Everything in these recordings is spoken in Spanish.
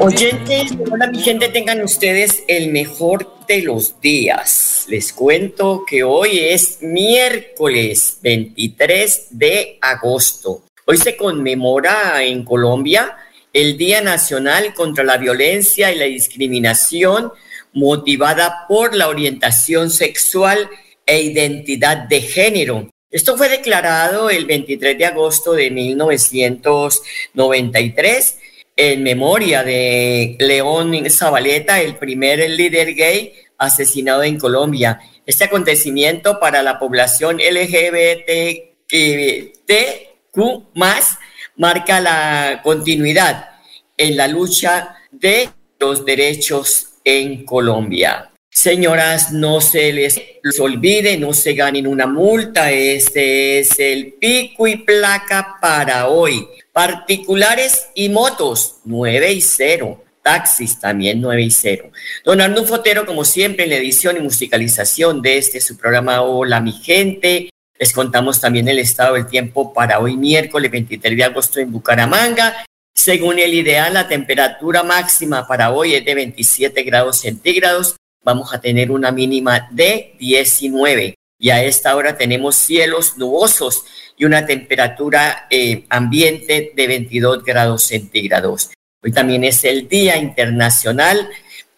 Oyentes, hola mi gente, tengan ustedes el mejor de los días. Les cuento que hoy es miércoles 23 de agosto. Hoy se conmemora en Colombia el Día Nacional contra la Violencia y la Discriminación motivada por la orientación sexual e identidad de género. Esto fue declarado el 23 de agosto de 1993 en memoria de León Zabaleta, el primer líder gay asesinado en Colombia. Este acontecimiento para la población LGBTQ marca la continuidad en la lucha de los derechos en Colombia. Señoras, no se les olvide, no se ganen una multa. Este es el pico y placa para hoy. Particulares y motos, 9 y 0. Taxis también 9 y 0. Don Arnulfo Fotero, como siempre, en la edición y musicalización de este su programa Hola mi gente. Les contamos también el estado del tiempo para hoy miércoles 23 de agosto en Bucaramanga. Según el ideal, la temperatura máxima para hoy es de 27 grados centígrados. Vamos a tener una mínima de 19. Y a esta hora tenemos cielos nubosos y una temperatura eh, ambiente de 22 grados centígrados. Hoy también es el Día Internacional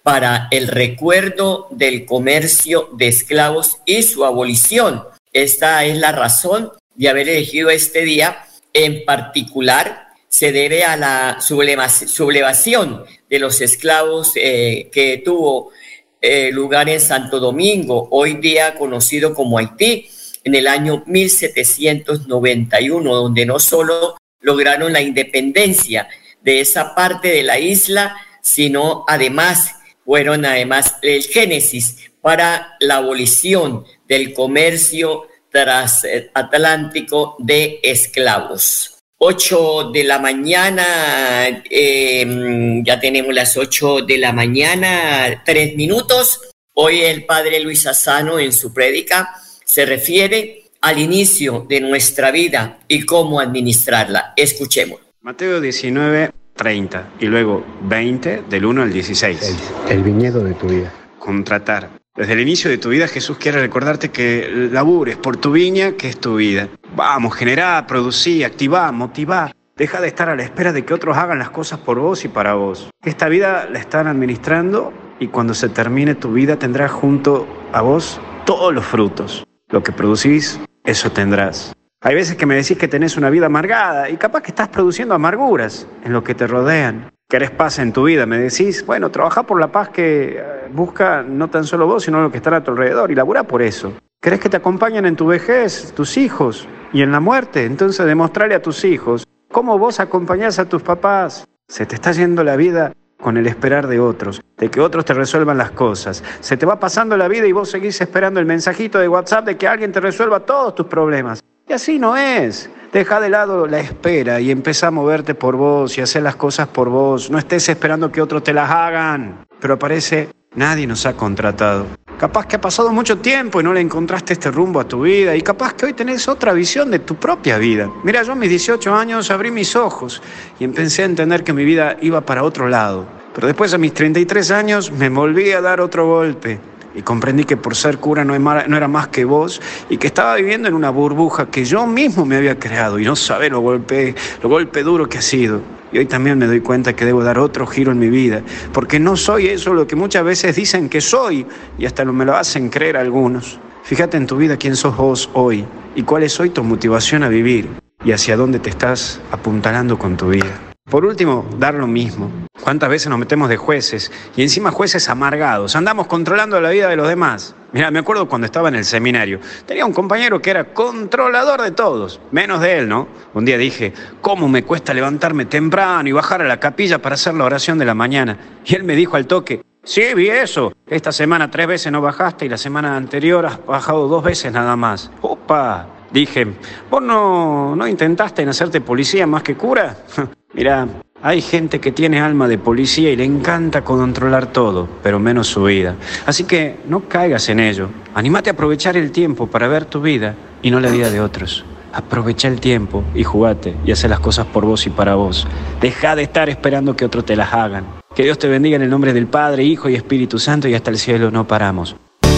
para el recuerdo del comercio de esclavos y su abolición. Esta es la razón de haber elegido este día. En particular, se debe a la sublevación de los esclavos eh, que tuvo eh, lugar en Santo Domingo, hoy día conocido como Haití, en el año 1791, donde no solo lograron la independencia de esa parte de la isla, sino además fueron además el génesis para la abolición del comercio transatlántico de esclavos. 8 de la mañana, em, ya tenemos las 8 de la mañana, tres minutos. Hoy el padre Luis Asano en su prédica se refiere al inicio de nuestra vida y cómo administrarla. Escuchemos. Mateo 19, 30 y luego 20 del 1 al 16. El, viñedo de tu vida. Contratar. Desde el inicio de tu vida Jesús quiere recordarte que labures por tu viña, que es tu vida. Vamos, generar, producir, activar, motivar. Deja de estar a la espera de que otros hagan las cosas por vos y para vos. Esta vida la están administrando y cuando se termine tu vida tendrás junto a vos todos los frutos. Lo que producís, eso tendrás. Hay veces que me decís que tenés una vida amargada y capaz que estás produciendo amarguras en lo que te rodean. ¿Querés paz en tu vida? Me decís, bueno, trabaja por la paz que eh, busca no tan solo vos, sino lo que está a tu alrededor y labura por eso. ¿Querés que te acompañen en tu vejez, tus hijos y en la muerte? Entonces demostrarle a tus hijos cómo vos acompañás a tus papás. Se te está yendo la vida con el esperar de otros, de que otros te resuelvan las cosas. Se te va pasando la vida y vos seguís esperando el mensajito de WhatsApp de que alguien te resuelva todos tus problemas. Y así no es. Deja de lado la espera y empieza a moverte por vos y hacer las cosas por vos. No estés esperando que otros te las hagan. Pero parece, nadie nos ha contratado. Capaz que ha pasado mucho tiempo y no le encontraste este rumbo a tu vida y capaz que hoy tenés otra visión de tu propia vida. Mira, yo a mis 18 años abrí mis ojos y empecé a entender que mi vida iba para otro lado. Pero después a mis 33 años me volví a dar otro golpe y comprendí que por ser cura no era más que vos y que estaba viviendo en una burbuja que yo mismo me había creado y no sabe lo golpe, lo golpe duro que ha sido. Y hoy también me doy cuenta que debo dar otro giro en mi vida, porque no soy eso lo que muchas veces dicen que soy y hasta me lo hacen creer algunos. Fíjate en tu vida quién sos vos hoy y cuál es hoy tu motivación a vivir y hacia dónde te estás apuntalando con tu vida. Por último, dar lo mismo. ¿Cuántas veces nos metemos de jueces y encima jueces amargados? Andamos controlando la vida de los demás. Mira, me acuerdo cuando estaba en el seminario. Tenía un compañero que era controlador de todos, menos de él, ¿no? Un día dije, ¿cómo me cuesta levantarme temprano y bajar a la capilla para hacer la oración de la mañana? Y él me dijo al toque, sí, vi eso. Esta semana tres veces no bajaste y la semana anterior has bajado dos veces nada más. ¡Opa! Dije, ¿vos no, no intentaste en hacerte policía más que cura? Mira, hay gente que tiene alma de policía y le encanta controlar todo, pero menos su vida. Así que no caigas en ello. Anímate a aprovechar el tiempo para ver tu vida y no la vida de otros. Aprovecha el tiempo y jugate y haz las cosas por vos y para vos. Deja de estar esperando que otros te las hagan. Que Dios te bendiga en el nombre del Padre, Hijo y Espíritu Santo y hasta el cielo no paramos.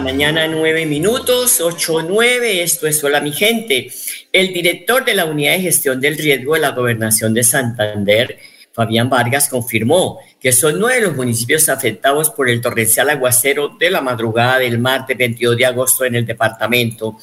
Mañana, 9 minutos, 8, 9, esto es Hola mi gente. El director de la Unidad de Gestión del Riesgo de la Gobernación de Santander, Fabián Vargas, confirmó que son nueve los municipios afectados por el torrencial aguacero de la madrugada del martes 22 de agosto en el departamento.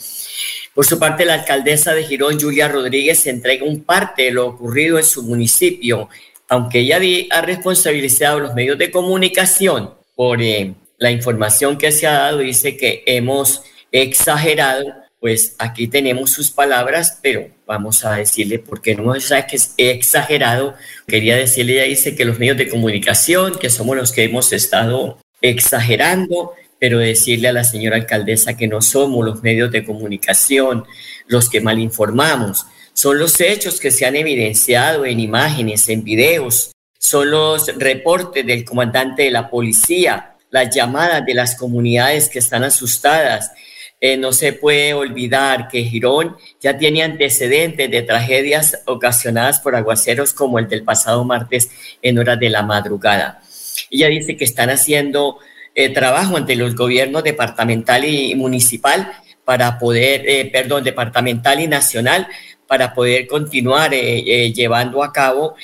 Por su parte, la alcaldesa de Girón, Julia Rodríguez, entrega un parte de lo ocurrido en su municipio, aunque ella ha responsabilizado a los medios de comunicación por eh, la información que se ha dado, dice que hemos exagerado pues aquí tenemos sus palabras, pero vamos a decirle, porque no. Sabe que es exagerado, quería decirle, ella dice que los medios de comunicación, que somos los que hemos estado exagerando, pero decirle a la señora alcaldesa que no somos los medios de comunicación los que mal informamos, son los hechos que se han evidenciado en imágenes, en videos, son los reportes del comandante de la policía, las llamadas de las comunidades que están asustadas, eh, no se puede olvidar que Girón ya tiene antecedentes de tragedias ocasionadas por aguaceros como el del pasado martes en horas de la madrugada. Ella dice que están haciendo eh, trabajo ante los gobiernos departamental y municipal para poder, eh, perdón, departamental y nacional para poder continuar llevando a cabo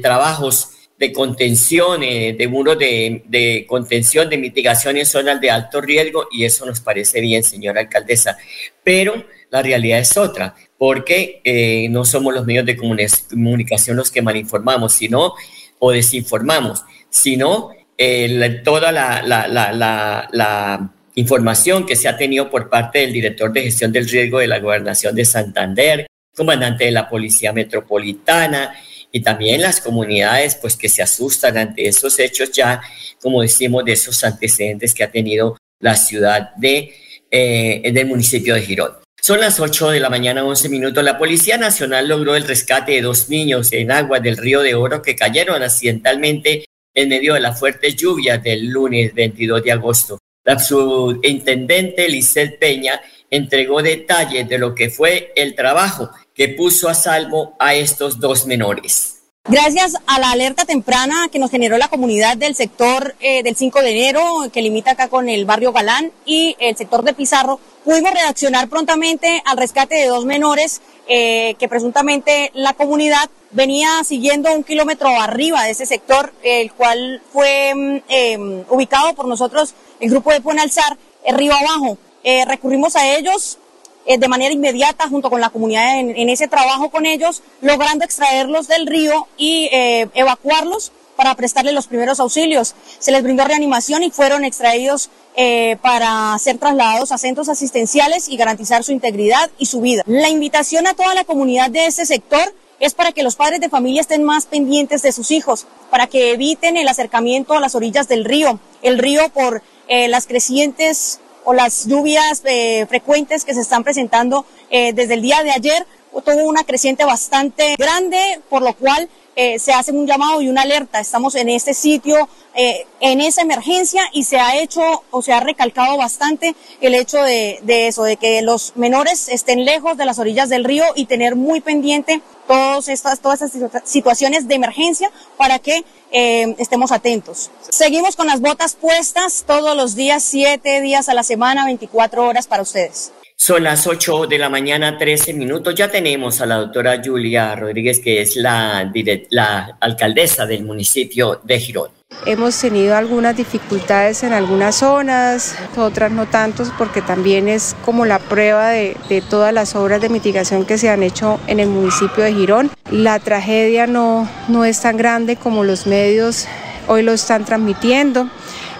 trabajos de contención, de muros de, de, contención, de mitigación en zonas de alto riesgo, y eso nos parece bien, señora alcaldesa. Pero la realidad es otra, porque eh, no somos los medios de comunicación los que malinformamos, sino o desinformamos, sino eh, toda la, la, la, la, información que se ha tenido por parte del director de gestión del riesgo de la gobernación de Santander, comandante de la Policía Metropolitana y también las comunidades pues que se asustan ante esos hechos ya, como decimos, de esos antecedentes que ha tenido la ciudad de, eh, del municipio de Girón. Son las 8 de la mañana, 11 minutos. La Policía Nacional logró el rescate de dos niños en aguas del río de Oro que cayeron accidentalmente en medio de las fuertes lluvias del lunes 22 de agosto. La subintendente Lisset Peña entregó detalles de lo que fue el trabajo que puso a salvo a estos dos menores. Gracias a la alerta temprana que nos generó la comunidad del sector eh, del 5 de enero, que limita acá con el barrio Galán, y el sector de Pizarro, pudimos reaccionar prontamente al rescate de dos menores eh, que presuntamente la comunidad venía siguiendo un kilómetro arriba de ese sector, el cual fue mm, em, ubicado por nosotros, el grupo de Puenalzar, el río abajo. Eh, recurrimos a ellos, eh, de manera inmediata junto con la comunidad en, ese trabajo con ellos, logrando extraerlos del río y eh, evacuarlos para prestarles los primeros auxilios. Se les brindó reanimación y fueron extraídos eh, para ser trasladados a centros asistenciales y garantizar su integridad y su vida. La invitación a toda la comunidad de este sector es para que los padres de familia estén más pendientes de sus hijos, para que eviten el acercamiento a las orillas del río. El río por las crecientes o las lluvias eh, frecuentes que se están presentando eh, desde el día de ayer tuvo una creciente bastante grande, por lo cual eh, se hace un llamado y una alerta. Estamos en este sitio, en esa emergencia y se ha hecho o se ha recalcado bastante el hecho de, de, eso, de que los menores estén lejos de las orillas del río y tener muy pendiente todas estas, todas estas situaciones de emergencia para que eh, estemos atentos. Seguimos con las botas puestas todos los días, siete días a la semana, 24 horas para ustedes. Son las 8 de la mañana, 13 minutos. Ya tenemos a la doctora Julia Rodríguez, que es la, la alcaldesa del municipio de Girón. Hemos tenido algunas dificultades en algunas zonas, otras no tantos, porque también es como la prueba de, todas las obras de mitigación que se han hecho en el municipio de Girón. La tragedia no, no es tan grande como los medios hoy lo están transmitiendo.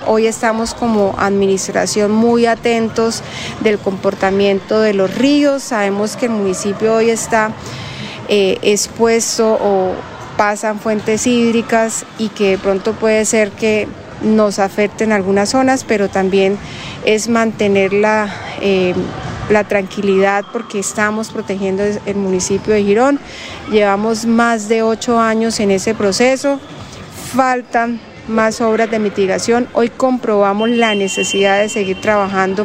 Hoy estamos como administración muy atentos del comportamiento de los ríos. Sabemos que el municipio hoy está eh, expuesto o pasan fuentes hídricas y que de pronto puede ser que nos afecten algunas zonas, pero también es mantener la, eh, la tranquilidad porque estamos protegiendo el municipio de Girón. Llevamos más de ocho años en ese proceso, faltan más obras de mitigación. Hoy comprobamos la necesidad de seguir trabajando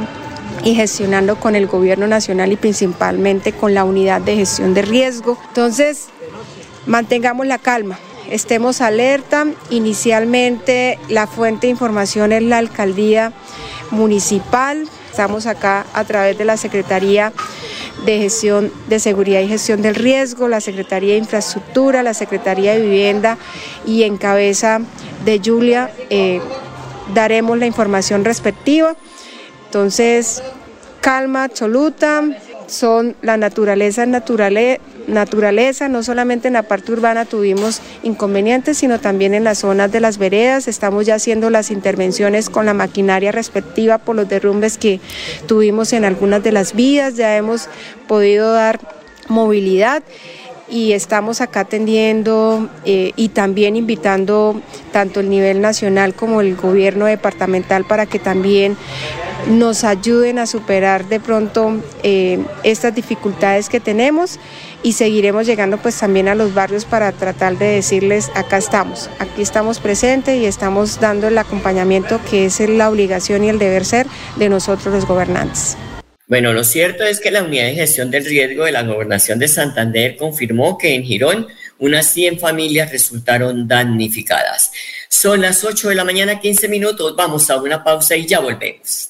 y gestionando con el gobierno nacional y principalmente con la unidad de gestión de riesgo. Entonces, mantengamos la calma, estemos alerta. Inicialmente la fuente de información es la alcaldía municipal. Estamos acá a través de la Secretaría de Gestión de Seguridad y Gestión del Riesgo, la Secretaría de Infraestructura, la Secretaría de Vivienda y en cabeza de Julia eh, daremos la información respectiva. Entonces, calma absoluta, son la naturaleza naturaleza, no solamente en la parte urbana tuvimos inconvenientes, sino también en las zonas de las veredas. Estamos ya haciendo las intervenciones con la maquinaria respectiva por los derrumbes que tuvimos en algunas de las vías, ya hemos podido dar movilidad y estamos acá atendiendo eh, y también invitando tanto el nivel nacional como el gobierno departamental para que también nos ayuden a superar de pronto eh, estas dificultades que tenemos y seguiremos llegando pues también a los barrios para tratar de decirles acá estamos, aquí estamos presentes y estamos dando el acompañamiento que es la obligación y el deber ser de nosotros los gobernantes. Bueno, lo cierto es que la Unidad de Gestión del Riesgo de la Gobernación de Santander confirmó que en Girón unas 100 familias resultaron damnificadas. Son las 8 de la mañana, 15 minutos. Vamos a una pausa y ya volvemos.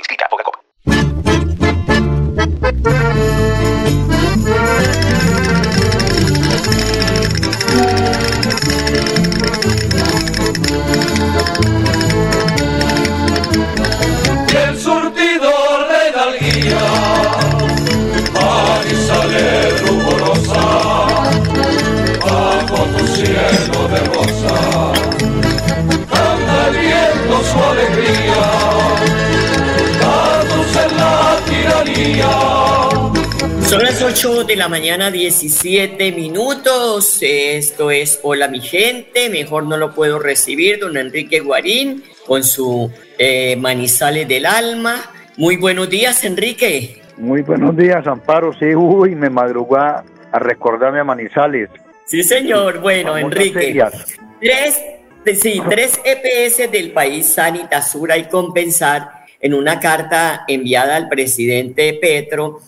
8 de la mañana, 17 minutos. Esto es Hola mi gente. Mejor no lo puedo recibir, don Enrique Guarín, con su eh, Manizales del Alma. Muy buenos días, Enrique. Muy buenos días, Amparo. Sí, uy, me madrugó a recordarme a Manizales. Sí, señor. Bueno, Famosas Enrique. Tres, sí, tres EPS del país, Sanitasura y Compensar, en una carta enviada al presidente Petro,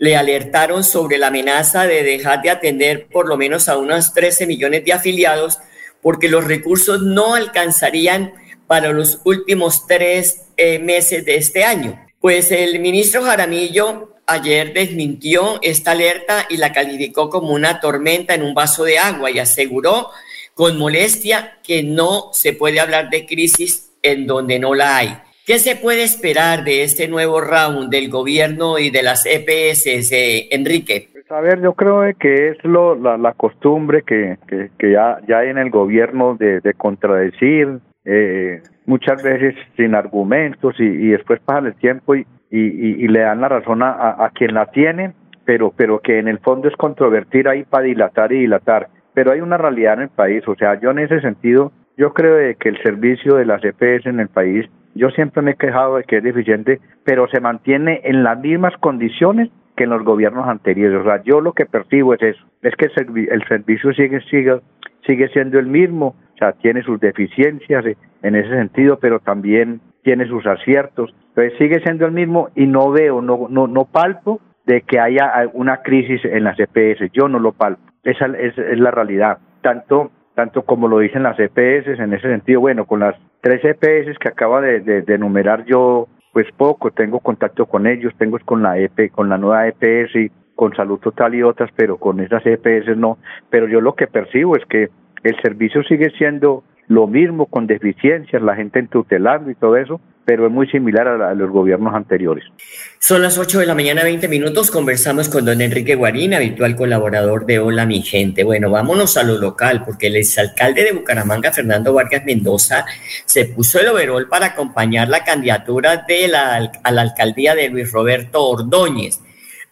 le alertaron sobre la amenaza de dejar de atender por lo menos a unos 13 millones de afiliados porque los recursos no alcanzarían para los últimos tres eh, meses de este año. Pues el ministro Jaramillo ayer desmintió esta alerta y la calificó como una tormenta en un vaso de agua y aseguró con molestia que no se puede hablar de crisis en donde no la hay. ¿Qué se puede esperar de este nuevo round del gobierno y de las EPS, eh, Enrique? Pues, A ver, yo creo que es lo, la, la costumbre que, que, que ya, ya hay en el gobierno de, de contradecir, eh, muchas veces sin argumentos y, después pasa el tiempo y, y, y- le dan la razón a, a- quien la tiene, pero, pero que en el fondo es controvertir ahí para dilatar y dilatar. Pero hay una realidad en el país, o sea, yo en ese sentido, yo creo que el servicio de las EPS en el país, yo siempre me he quejado de que es deficiente, pero se mantiene en las mismas condiciones que en los gobiernos anteriores. O sea, yo lo que percibo es eso, es que el, servi- el servicio sigue, sigue, sigue siendo el mismo, o sea, tiene sus deficiencias eh, en ese sentido, pero también tiene sus aciertos. Entonces sigue siendo el mismo y no veo, no, no, no palpo de que haya una crisis en las EPS. Yo no lo palpo. Esa es, es la realidad. Tanto tanto como lo dicen las EPS en ese sentido, bueno, con las tres EPS que acaba de, de, enumerar yo, pues poco, tengo contacto con ellos, tengo con la EP, con la nueva EPS y con Salud Total y otras, pero con esas EPS no. Pero yo lo que percibo es que el servicio sigue siendo lo mismo con deficiencias, la gente entutelando y todo eso, pero es muy similar a, la- a los gobiernos anteriores. Son las 8 de la mañana, 20 minutos. Conversamos con don Enrique Guarín, habitual colaborador de Hola Mi Gente. Bueno, vámonos a lo local, porque el exalcalde de Bucaramanga, Fernando Vargas Mendoza, se puso el overol para acompañar la candidatura de la, a la alcaldía de Luis Roberto Ordóñez.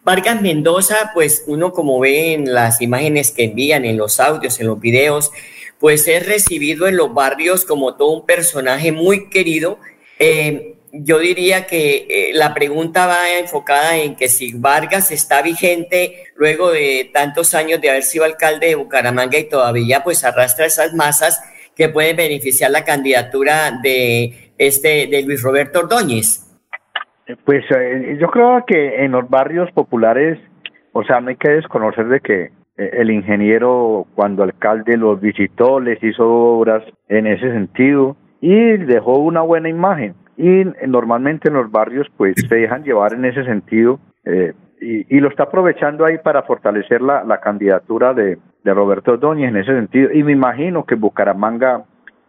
Vargas Mendoza, pues uno como ve en las imágenes que envían, en los audios, en los videos, pues es recibido en los barrios como todo un personaje muy querido. Eh, yo diría que eh, la pregunta va enfocada en que si Vargas está vigente luego de tantos años de haber sido alcalde de Bucaramanga y todavía pues arrastra esas masas que pueden beneficiar la candidatura de este de Luis Roberto Ordóñez. Pues eh, yo creo que en los barrios populares, o sea, no hay que desconocer de que eh, el ingeniero cuando alcalde los visitó, les hizo obras en ese sentido y dejó una buena imagen. Y normalmente en los barrios pues se dejan llevar en ese sentido eh, y, y, lo está aprovechando ahí para fortalecer la, la candidatura de, de Roberto Ordóñez en ese sentido. Y me imagino que Bucaramanga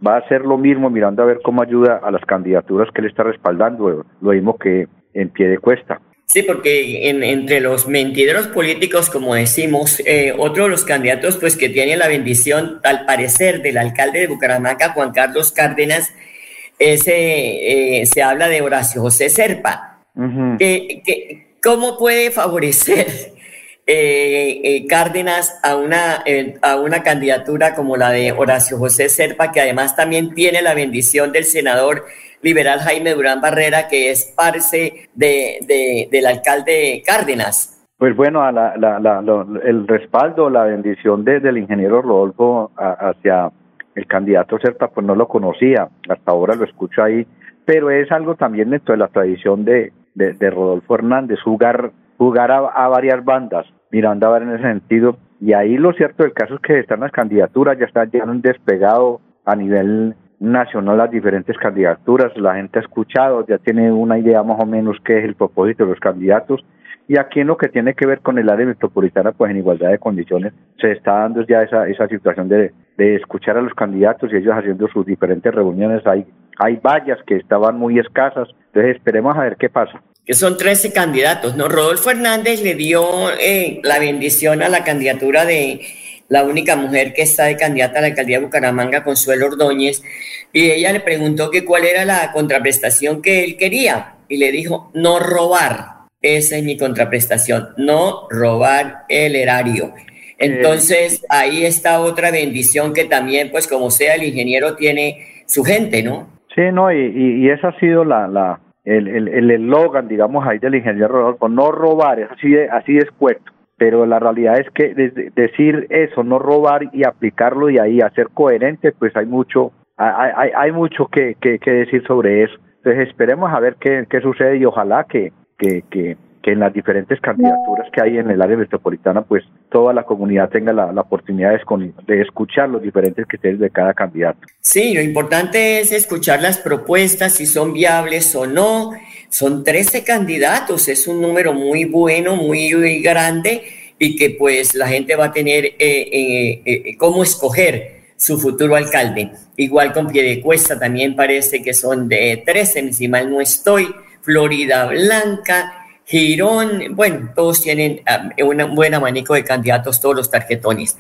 va a hacer lo mismo mirando a ver cómo ayuda a las candidaturas que él está respaldando, lo mismo que en pie de cuesta. Sí, porque en, entre los mentideros políticos, como decimos, eh, otro de los candidatos, pues que tiene la bendición, al parecer, del alcalde de Bucaramanga, Juan Carlos Cárdenas, ese, eh, se habla de Horacio José Serpa. que, que, ¿Cómo puede favorecer eh, Cárdenas a una, a una candidatura como la de Horacio José Serpa, que además también tiene la bendición del senador liberal Jaime Durán Barrera, que es parce de, del alcalde Cárdenas. Pues bueno, a la, la, el respaldo, la bendición del ingeniero Rodolfo hacia el candidato Serpa, pues no lo conocía, hasta ahora lo escucho ahí, pero es algo también dentro de la tradición de, de, Rodolfo Hernández, jugar, jugar a varias bandas, mirando a ver en ese sentido. Y ahí lo cierto del caso es que están las candidaturas, ya están ya han despegado a nivel nacional las diferentes candidaturas, la gente ha escuchado, ya tiene una idea más o menos qué es el propósito de los candidatos. Y aquí en lo que tiene que ver con el área metropolitana, pues en igualdad de condiciones, se está dando ya esa, esa situación de, de escuchar a los candidatos y ellos haciendo sus diferentes reuniones. Hay, hay vallas que estaban muy escasas, entonces esperemos a ver qué pasa que son 13 candidatos, ¿no? Rodolfo Hernández le dio eh, la bendición a la candidatura de la única mujer que está de candidata a la alcaldía de Bucaramanga, Consuelo Ordóñez, y ella le preguntó que cuál era la contraprestación que él quería, y le dijo, no robar, esa es mi contraprestación, no robar el erario. Entonces, ahí está otra bendición que también, pues como sea, el ingeniero tiene su gente, ¿no? Sí, no, y, y esa ha sido la, la, el eslogan, el, digamos, ahí del ingeniero Rodolfo, no robar, es así de, así de escueto, pero la realidad es que decir eso, no robar y aplicarlo y ahí hacer coherente, pues hay mucho, hay, hay, hay mucho que, que, decir sobre eso. Entonces esperemos a ver qué, qué sucede y ojalá que, que, que, que en las diferentes candidaturas que hay en el área metropolitana, pues toda la comunidad tenga la, oportunidad de, de, escuchar los diferentes criterios de cada candidato. Sí, lo importante es escuchar las propuestas, si son viables o no. Son 13 candidatos, es un número muy bueno, muy, grande y que pues la gente va a tener eh, eh, eh, cómo escoger su futuro alcalde. Igual con Piedecuesta también parece que son de 13, si no estoy. Florida Blanca, Girón, bueno, todos tienen un buen abanico de candidatos, todos los tarjetones.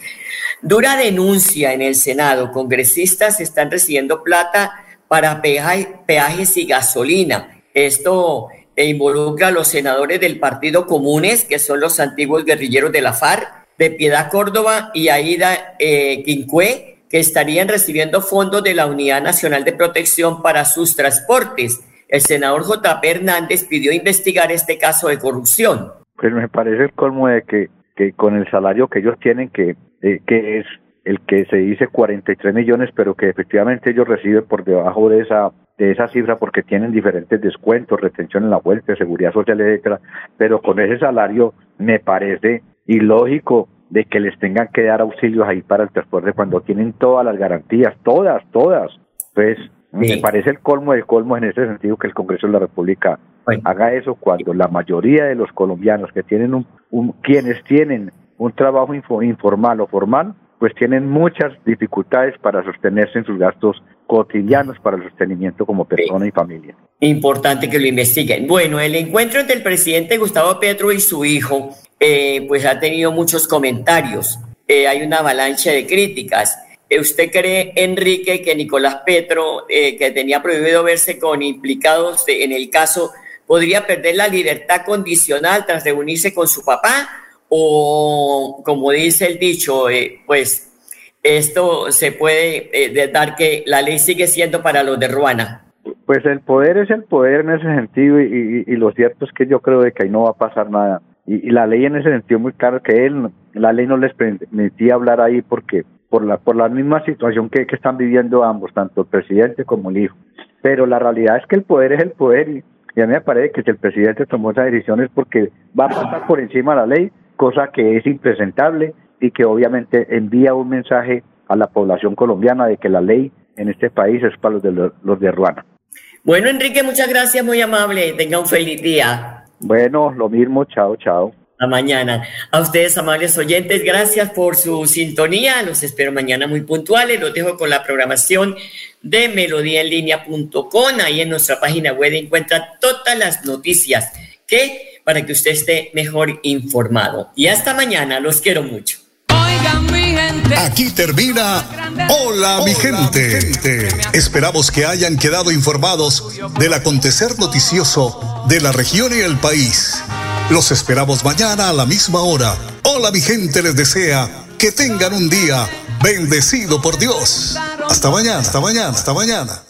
Dura denuncia en el Senado. Congresistas están recibiendo plata para peajes y gasolina. Esto involucra a los senadores del Partido Comunes, que son los antiguos guerrilleros de la FARC, de Piedad Córdoba y Aida eh, Quincué, que estarían recibiendo fondos de la Unidad Nacional de Protección para sus transportes el senador J.P. Hernández pidió investigar este caso de corrupción. Pues me parece el colmo de que, que con el salario que ellos tienen, que, eh, que es el que se dice 43 millones, pero que efectivamente ellos reciben por debajo de esa de esa cifra porque tienen diferentes descuentos, retención en la vuelta, seguridad social, etcétera, pero con ese salario me parece ilógico de que les tengan que dar auxilios ahí para el transporte cuando tienen todas las garantías, todas, todas. Pues me parece el colmo del colmo en ese sentido que el Congreso de la República haga eso cuando la mayoría de los colombianos que tienen un, quienes tienen un trabajo informal o formal, pues tienen muchas dificultades para sostenerse en sus gastos cotidianos para el sostenimiento como persona y familia. Importante que lo investiguen. Bueno, el encuentro entre el presidente Gustavo Petro y su hijo, eh, pues ha tenido muchos comentarios. Eh, hay una avalancha de críticas. ¿Usted cree, Enrique, que Nicolás Petro, eh, que tenía prohibido verse con implicados en el caso, podría perder la libertad condicional tras reunirse con su papá? ¿O, como dice el dicho, eh, pues esto se puede eh, dar que la ley sigue siendo para los de Ruana? Pues el poder es el poder en ese sentido y, lo cierto es que yo creo de que ahí no va a pasar nada. Y, y la ley en ese sentido muy claro que él, la ley no les permitía hablar ahí porque por la, por la misma situación que, que están viviendo ambos, tanto el presidente como el hijo. Pero la realidad es que el poder es el poder y, a mí me parece que si el presidente tomó esa decisión es porque va a pasar por encima de la ley, cosa que es impresentable y que obviamente envía un mensaje a la población colombiana de que la ley en este país es para los de, los de Ruana. Bueno, Enrique, muchas gracias, muy amable. Tenga un feliz día. Bueno, lo mismo, chao, chao. A mañana. A ustedes, amables oyentes, gracias por su sintonía. Los espero mañana muy puntuales. Los dejo con la programación de melodíaenlínea.com. Ahí en nuestra página web encuentra todas las noticias que para que usted esté mejor informado. Y hasta mañana. Los quiero mucho. Aquí termina Hola, mi gente. Esperamos que hayan quedado informados del acontecer noticioso de la región y el país. Los esperamos mañana a la misma hora. Hola, mi gente les desea que tengan un día bendecido por Dios. Hasta mañana, hasta mañana, hasta mañana.